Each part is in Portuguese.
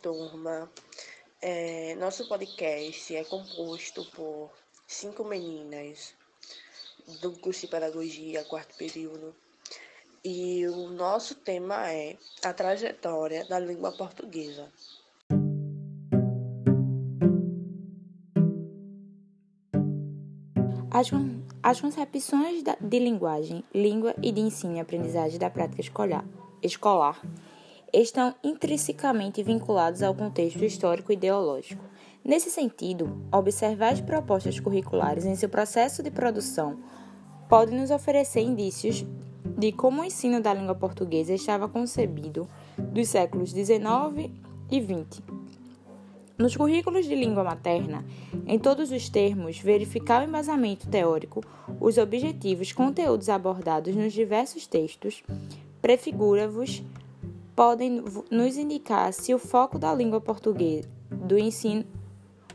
turma. É, nosso podcast é composto por cinco meninas do curso de Pedagogia, quarto período. E o nosso tema é a trajetória da língua portuguesa. As, as concepções de linguagem, língua e de ensino e aprendizagem da prática escolar, escolar estão intrinsecamente vinculados ao contexto histórico ideológico. Nesse sentido, observar as propostas curriculares em seu processo de produção pode nos oferecer indícios de como o ensino da língua portuguesa estava concebido dos séculos XIX e XX. Nos currículos de língua materna, em todos os termos, verificar o embasamento teórico, os objetivos, conteúdos abordados nos diversos textos, prefigura-vos podem nos indicar se o foco da língua portuguesa do ensino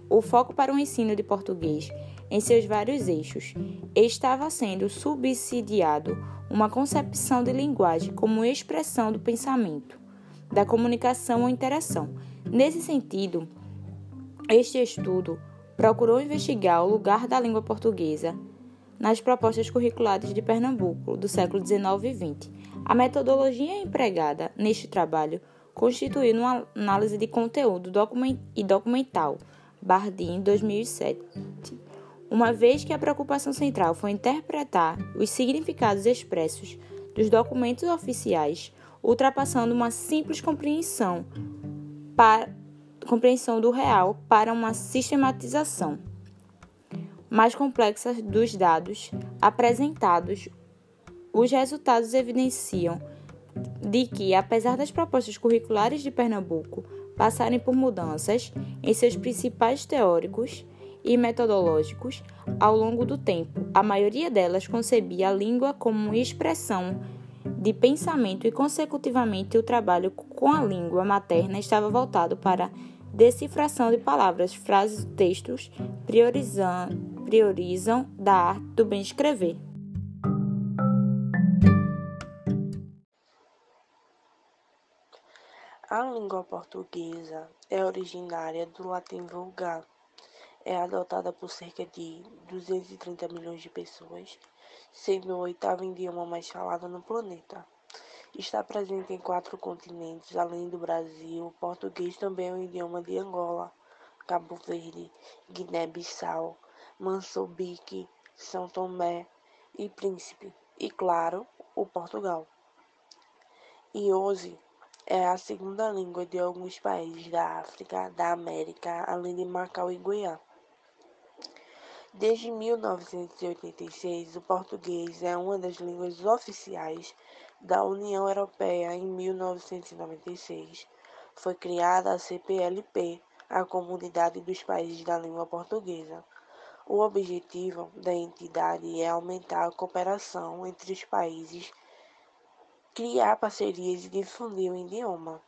o foco para o ensino de português em seus vários eixos estava sendo subsidiado uma concepção de linguagem como expressão do pensamento, da comunicação ou interação. Nesse sentido, este estudo procurou investigar o lugar da língua portuguesa nas propostas curriculares de Pernambuco do século XIX e XX a metodologia empregada neste trabalho constituiu uma análise de conteúdo e documental, Bardin, 2007, uma vez que a preocupação central foi interpretar os significados expressos dos documentos oficiais, ultrapassando uma simples compreensão, para, compreensão do real para uma sistematização mais complexa dos dados apresentados os resultados evidenciam de que, apesar das propostas curriculares de Pernambuco passarem por mudanças em seus principais teóricos e metodológicos ao longo do tempo, a maioria delas concebia a língua como uma expressão de pensamento e, consecutivamente, o trabalho com a língua materna estava voltado para decifração de palavras, frases, textos, priorizam, priorizam da arte do bem escrever. A língua portuguesa é originária do latim vulgar. É adotada por cerca de 230 milhões de pessoas, sendo o oitavo idioma mais falado no planeta. Está presente em quatro continentes, além do Brasil. O português também é o idioma de Angola, Cabo Verde, Guiné-Bissau, Moçambique, São Tomé e Príncipe, e claro, o Portugal. E hoje é a segunda língua de alguns países da África, da América, além de Macau e Guiana. Desde 1986, o português é uma das línguas oficiais da União Europeia. Em 1996, foi criada a CPLP, a Comunidade dos Países da Língua Portuguesa. O objetivo da entidade é aumentar a cooperação entre os países criar parcerias e difundir o idioma.